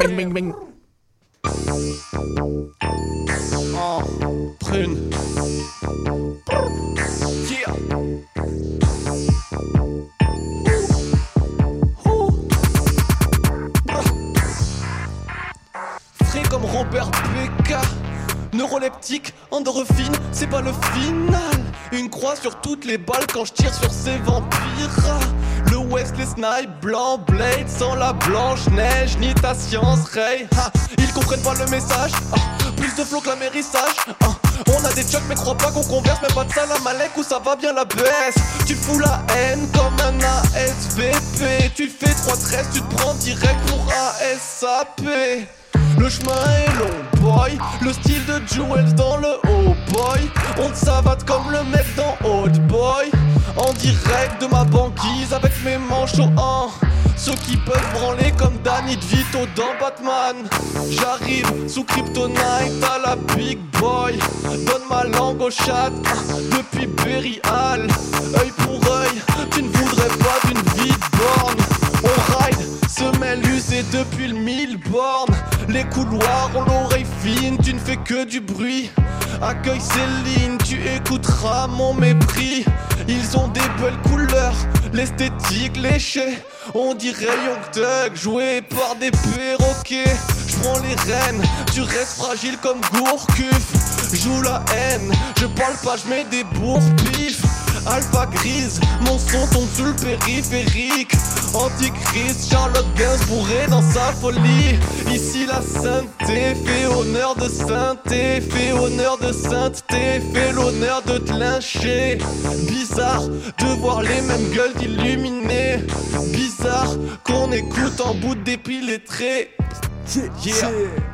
Bing, bing, bing. Oh, prune. Yeah. Frais comme Robert Becca. Neuroleptique, endorphine, c'est pas le final. Une croix sur toutes les balles quand je tire sur ces vampires. Le Wesley Snipe, blanc, blade, sans la blanche neige, ni ta science, Ray. Ha, ils comprennent pas le message. Ah, plus de flow que l'amérissage. Ah, on a des chocs, mais crois pas qu'on converse, mais pas de alek où ça va bien la baisse. Tu fous la haine comme un ASVP. Tu fais 3-13, tu te prends direct pour ASAP. Le chemin est long, boy. Le style de Jewels dans le haut, boy. On te savate comme le mec dans. En direct de ma banquise avec mes manches au 1. Ceux qui peuvent branler comme Danny DeVito dans Batman. J'arrive sous Kryptonite à la Big Boy. Donne ma langue au chat depuis Berry Hall. Œil pour œil, tu ne voudrais pas d'une vie borne. On ride, semelle usée depuis le mille bornes. Les couloirs ont l'oreille tu ne fais que du bruit. Accueille Céline, tu écouteras mon mépris. Ils ont des belles couleurs, l'esthétique léchée. On dirait Young Thug, joué par des perroquets. J'prends les rênes, tu restes fragile comme Gourcuff. Joue la haine, je parle pas, j'mets des bourre-pif. Alpha grise, mon son tombe sur le périphérique. Antichrist, Charlotte Gainsbourg est dans sa folie. Ici la sainteté fait honneur de sainteté, fait honneur de sainteté, fait l'honneur de te lyncher. Bizarre de voir les mêmes gueules d'illuminés. Bizarre qu'on écoute en bout de dépit les traits. Yeah.